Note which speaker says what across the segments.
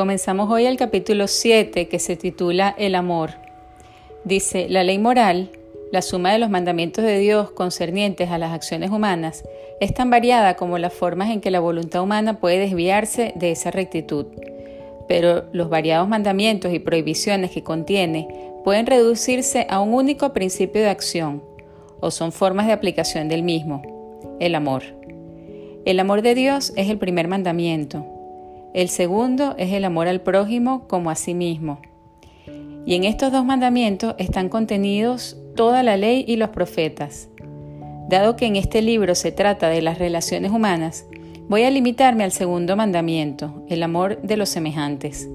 Speaker 1: Comenzamos hoy el capítulo 7 que se titula El amor. Dice, la ley moral, la suma de los mandamientos de Dios concernientes a las acciones humanas, es tan variada como las formas en que la voluntad humana puede desviarse de esa rectitud. Pero los variados mandamientos y prohibiciones que contiene pueden reducirse a un único principio de acción, o son formas de aplicación del mismo, el amor. El amor de Dios es el primer mandamiento. El segundo es el amor al prójimo como a sí mismo. Y en estos dos mandamientos están contenidos toda la ley y los profetas. Dado que en este libro se trata de las relaciones humanas, voy a limitarme al segundo mandamiento, el amor de los semejantes.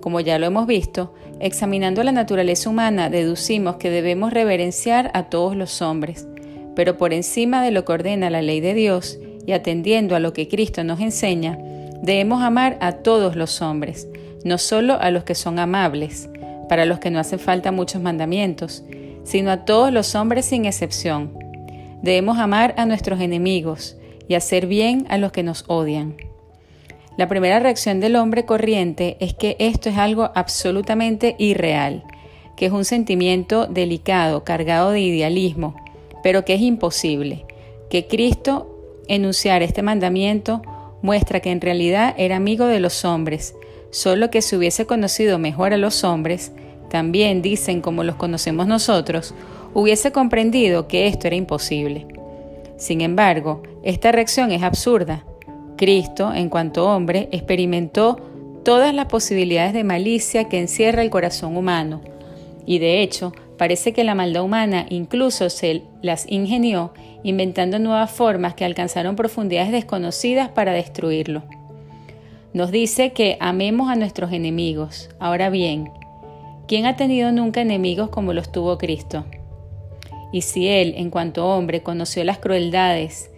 Speaker 1: Como ya lo hemos visto, examinando la naturaleza humana deducimos que debemos reverenciar a todos los hombres, pero por encima de lo que ordena la ley de Dios y atendiendo a lo que Cristo nos enseña, debemos amar a todos los hombres, no solo a los que son amables, para los que no hacen falta muchos mandamientos, sino a todos los hombres sin excepción. Debemos amar a nuestros enemigos y hacer bien a los que nos odian. La primera reacción del hombre corriente es que esto es algo absolutamente irreal, que es un sentimiento delicado, cargado de idealismo, pero que es imposible, que Cristo enunciar este mandamiento muestra que en realidad era amigo de los hombres, solo que si hubiese conocido mejor a los hombres, también dicen como los conocemos nosotros, hubiese comprendido que esto era imposible. Sin embargo, esta reacción es absurda. Cristo, en cuanto hombre, experimentó todas las posibilidades de malicia que encierra el corazón humano, y de hecho, parece que la maldad humana incluso se las ingenió inventando nuevas formas que alcanzaron profundidades desconocidas para destruirlo. Nos dice que amemos a nuestros enemigos. Ahora bien, ¿quién ha tenido nunca enemigos como los tuvo Cristo? Y si Él, en cuanto hombre, conoció las crueldades,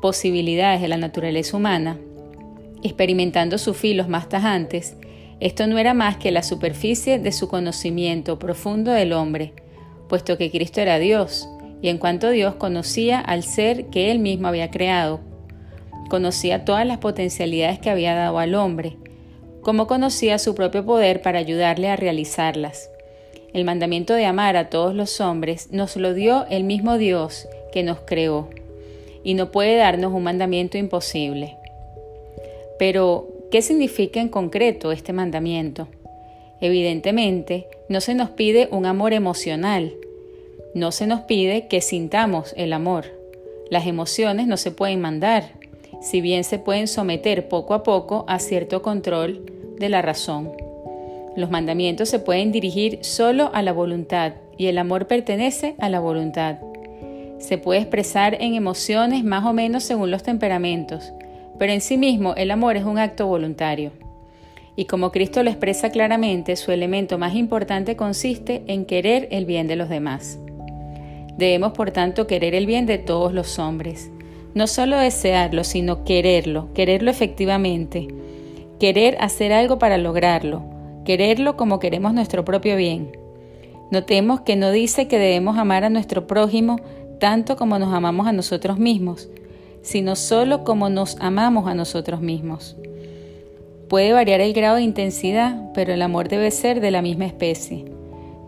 Speaker 1: posibilidades de la naturaleza humana, experimentando sus filos más tajantes, esto no era más que la superficie de su conocimiento profundo del hombre, puesto que Cristo era Dios, y en cuanto Dios conocía al ser que Él mismo había creado, conocía todas las potencialidades que había dado al hombre, como conocía su propio poder para ayudarle a realizarlas. El mandamiento de amar a todos los hombres nos lo dio el mismo Dios que nos creó, y no puede darnos un mandamiento imposible. Pero, ¿Qué significa en concreto este mandamiento? Evidentemente, no se nos pide un amor emocional, no se nos pide que sintamos el amor. Las emociones no se pueden mandar, si bien se pueden someter poco a poco a cierto control de la razón. Los mandamientos se pueden dirigir solo a la voluntad y el amor pertenece a la voluntad. Se puede expresar en emociones más o menos según los temperamentos, pero en sí mismo el amor es un acto voluntario. Y como Cristo lo expresa claramente, su elemento más importante consiste en querer el bien de los demás. Debemos, por tanto, querer el bien de todos los hombres. No solo desearlo, sino quererlo, quererlo efectivamente. Querer hacer algo para lograrlo, quererlo como queremos nuestro propio bien. Notemos que no dice que debemos amar a nuestro prójimo tanto como nos amamos a nosotros mismos, sino solo como nos amamos a nosotros mismos. Puede variar el grado de intensidad, pero el amor debe ser de la misma especie.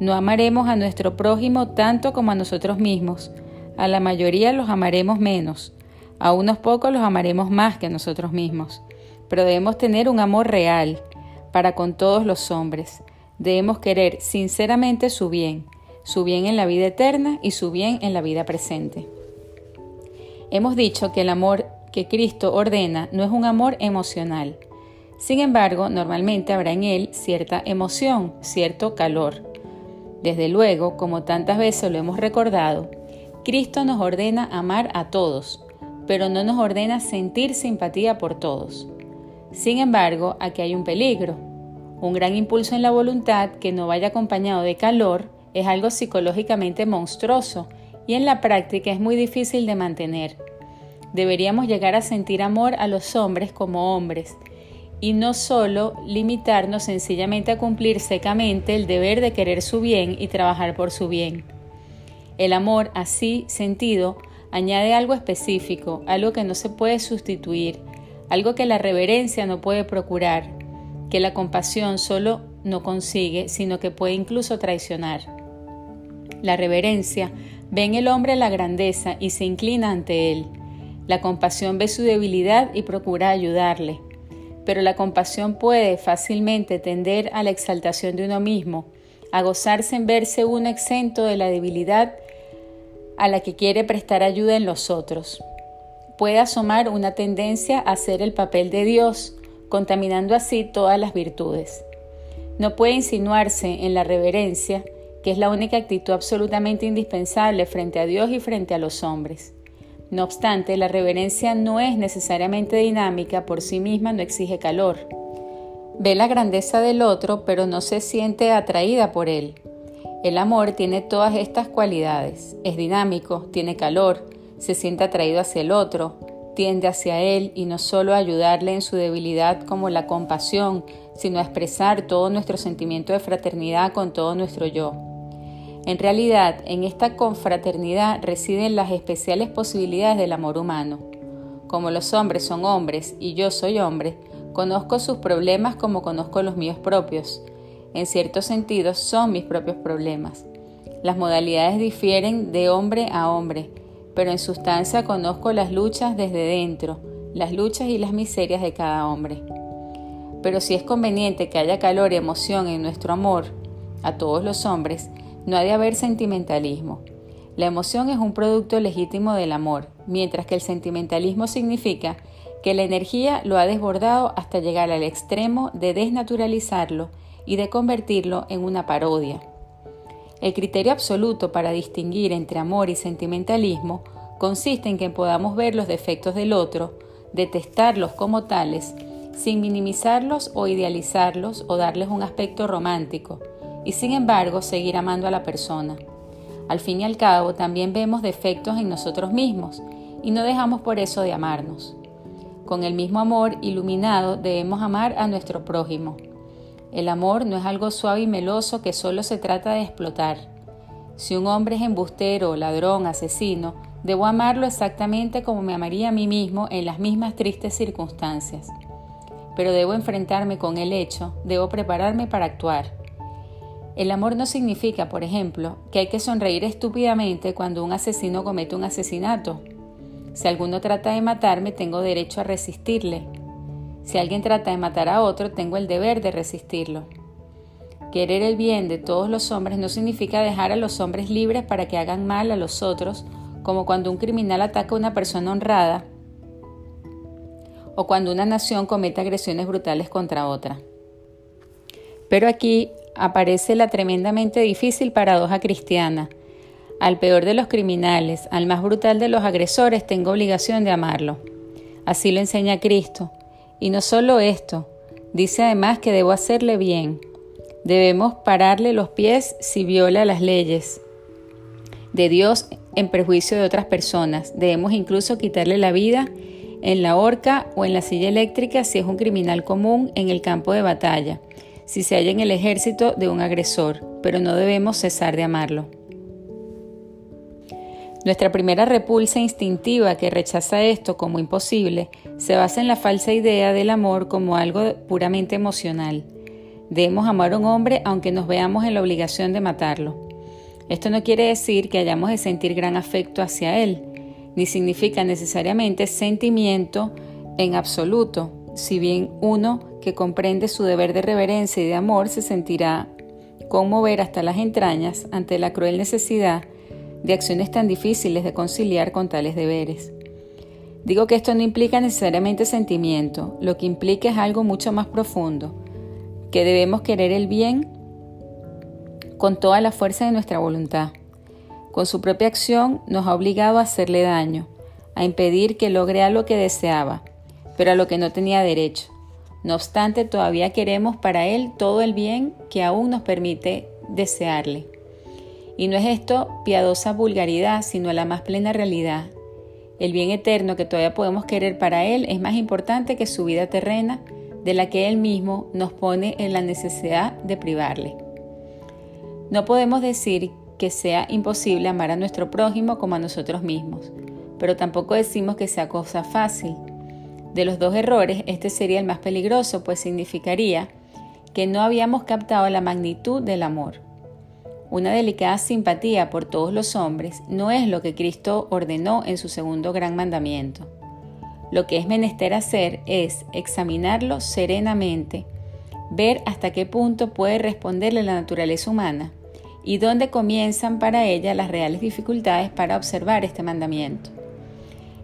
Speaker 1: No amaremos a nuestro prójimo tanto como a nosotros mismos. A la mayoría los amaremos menos. A unos pocos los amaremos más que a nosotros mismos. Pero debemos tener un amor real para con todos los hombres. Debemos querer sinceramente su bien, su bien en la vida eterna y su bien en la vida presente. Hemos dicho que el amor que Cristo ordena no es un amor emocional. Sin embargo, normalmente habrá en él cierta emoción, cierto calor. Desde luego, como tantas veces lo hemos recordado, Cristo nos ordena amar a todos, pero no nos ordena sentir simpatía por todos. Sin embargo, aquí hay un peligro. Un gran impulso en la voluntad que no vaya acompañado de calor es algo psicológicamente monstruoso y en la práctica es muy difícil de mantener. Deberíamos llegar a sentir amor a los hombres como hombres y no solo limitarnos sencillamente a cumplir secamente el deber de querer su bien y trabajar por su bien. El amor así sentido añade algo específico, algo que no se puede sustituir, algo que la reverencia no puede procurar. que la compasión solo no consigue, sino que puede incluso traicionar. La reverencia ve en el hombre la grandeza y se inclina ante él. La compasión ve su debilidad y procura ayudarle. Pero la compasión puede fácilmente tender a la exaltación de uno mismo, a gozarse en verse uno exento de la debilidad a la que quiere prestar ayuda en los otros. Puede asomar una tendencia a hacer el papel de Dios, contaminando así todas las virtudes. No puede insinuarse en la reverencia, que es la única actitud absolutamente indispensable frente a Dios y frente a los hombres. No obstante, la reverencia no es necesariamente dinámica, por sí misma no exige calor. Ve la grandeza del otro, pero no se siente atraída por él. El amor tiene todas estas cualidades. Es dinámico, tiene calor, se siente atraído hacia el otro, tiende hacia él y no solo a ayudarle en su debilidad como la compasión, sino a expresar todo nuestro sentimiento de fraternidad con todo nuestro yo. En realidad, en esta confraternidad residen las especiales posibilidades del amor humano. Como los hombres son hombres y yo soy hombre, conozco sus problemas como conozco los míos propios. En cierto sentido, son mis propios problemas. Las modalidades difieren de hombre a hombre, pero en sustancia conozco las luchas desde dentro, las luchas y las miserias de cada hombre. Pero si es conveniente que haya calor y emoción en nuestro amor a todos los hombres, no ha de haber sentimentalismo. La emoción es un producto legítimo del amor, mientras que el sentimentalismo significa que la energía lo ha desbordado hasta llegar al extremo de desnaturalizarlo y de convertirlo en una parodia. El criterio absoluto para distinguir entre amor y sentimentalismo consiste en que podamos ver los defectos del otro, detestarlos como tales, sin minimizarlos o idealizarlos o darles un aspecto romántico, y sin embargo seguir amando a la persona. Al fin y al cabo también vemos defectos en nosotros mismos y no dejamos por eso de amarnos. Con el mismo amor iluminado debemos amar a nuestro prójimo. El amor no es algo suave y meloso que solo se trata de explotar. Si un hombre es embustero, ladrón, asesino, debo amarlo exactamente como me amaría a mí mismo en las mismas tristes circunstancias. Pero debo enfrentarme con el hecho, debo prepararme para actuar. El amor no significa, por ejemplo, que hay que sonreír estúpidamente cuando un asesino comete un asesinato. Si alguno trata de matarme, tengo derecho a resistirle, si alguien trata de matar a otro, tengo el deber de resistirlo. Querer el bien de todos los hombres no significa dejar a los hombres libres para que hagan mal a los otros, como cuando un criminal ataca a una persona honrada o cuando una nación comete agresiones brutales contra otra. Pero aquí aparece la tremendamente difícil paradoja cristiana. Al peor de los criminales, al más brutal de los agresores, tengo obligación de amarlo. Así lo enseña Cristo. Y no solo esto, dice además que debo hacerle bien. Debemos pararle los pies si viola las leyes de Dios en perjuicio de otras personas. Debemos incluso quitarle la vida en la horca o en la silla eléctrica si es un criminal común en el campo de batalla, si se halla en el ejército de un agresor, pero no debemos cesar de amarlo. Nuestra primera repulsa instintiva que rechaza esto como imposible se basa en la falsa idea del amor como algo puramente emocional. Debemos amar a un hombre aunque nos veamos en la obligación de matarlo. Esto no quiere decir que hayamos de sentir gran afecto hacia él, ni significa necesariamente sentimiento en absoluto, si bien uno que comprende su deber de reverencia y de amor se sentirá conmover hasta las entrañas ante la cruel necesidad de acciones tan difíciles de conciliar con tales deberes. Digo que esto no implica necesariamente sentimiento, lo que implica es algo mucho más profundo, que debemos querer el bien con toda la fuerza de nuestra voluntad. Con su propia acción nos ha obligado a hacerle daño, a impedir que logre algo que deseaba, pero a lo que no tenía derecho. No obstante, todavía queremos para él todo el bien que aún nos permite desearle. Y no es esto piadosa vulgaridad, sino la más plena realidad. El bien eterno que todavía podemos querer para Él es más importante que su vida terrena, de la que Él mismo nos pone en la necesidad de privarle. No podemos decir que sea imposible amar a nuestro prójimo como a nosotros mismos, pero tampoco decimos que sea cosa fácil. De los dos errores, este sería el más peligroso, pues significaría que no habíamos captado la magnitud del amor. Una delicada simpatía por todos los hombres no es lo que Cristo ordenó en su segundo gran mandamiento. Lo que es menester hacer es examinarlo serenamente, ver hasta qué punto puede responderle la naturaleza humana y dónde comienzan para ella las reales dificultades para observar este mandamiento.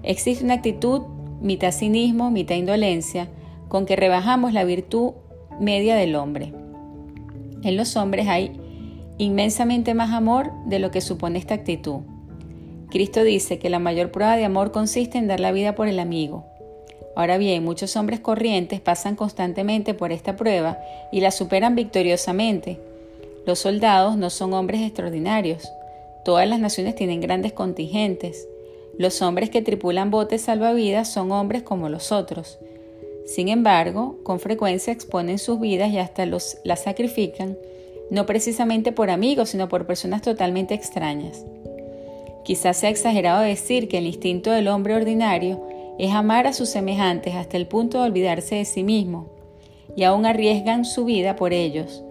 Speaker 1: Existe una actitud mitad cinismo, mitad indolencia, con que rebajamos la virtud media del hombre. En los hombres hay inmensamente más amor de lo que supone esta actitud. Cristo dice que la mayor prueba de amor consiste en dar la vida por el amigo. Ahora bien, muchos hombres corrientes pasan constantemente por esta prueba y la superan victoriosamente. Los soldados no son hombres extraordinarios. Todas las naciones tienen grandes contingentes. Los hombres que tripulan botes salvavidas son hombres como los otros. Sin embargo, con frecuencia exponen sus vidas y hasta los, las sacrifican, no precisamente por amigos, sino por personas totalmente extrañas. Quizás sea exagerado decir que el instinto del hombre ordinario es amar a sus semejantes hasta el punto de olvidarse de sí mismo, y aún arriesgan su vida por ellos,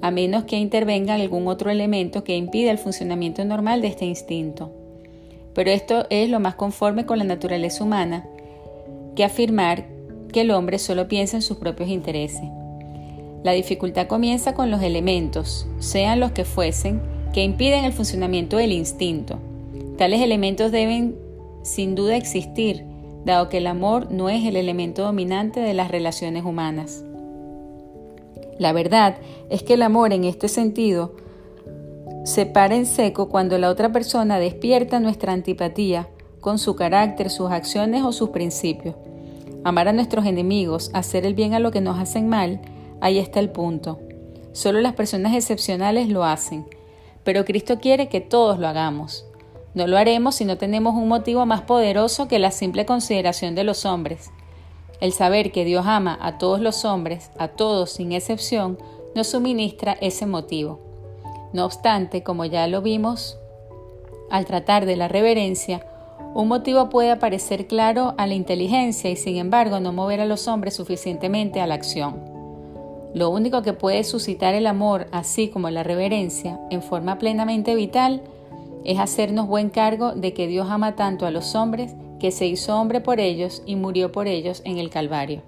Speaker 1: a menos que intervenga algún otro elemento que impida el funcionamiento normal de este instinto. Pero esto es lo más conforme con la naturaleza humana que afirmar que el hombre solo piensa en sus propios intereses. La dificultad comienza con los elementos, sean los que fuesen, que impiden el funcionamiento del instinto. Tales elementos deben sin duda existir, dado que el amor no es el elemento dominante de las relaciones humanas. La verdad es que el amor en este sentido se para en seco cuando la otra persona despierta nuestra antipatía con su carácter, sus acciones o sus principios. Amar a nuestros enemigos, hacer el bien a lo que nos hacen mal, ahí está el punto. Solo las personas excepcionales lo hacen, pero Cristo quiere que todos lo hagamos. No lo haremos si no tenemos un motivo más poderoso que la simple consideración de los hombres. El saber que Dios ama a todos los hombres, a todos sin excepción, nos suministra ese motivo. No obstante, como ya lo vimos al tratar de la reverencia, un motivo puede aparecer claro a la inteligencia y sin embargo no mover a los hombres suficientemente a la acción. Lo único que puede suscitar el amor, así como la reverencia, en forma plenamente vital, es hacernos buen cargo de que Dios ama tanto a los hombres que se hizo hombre por ellos y murió por ellos en el Calvario.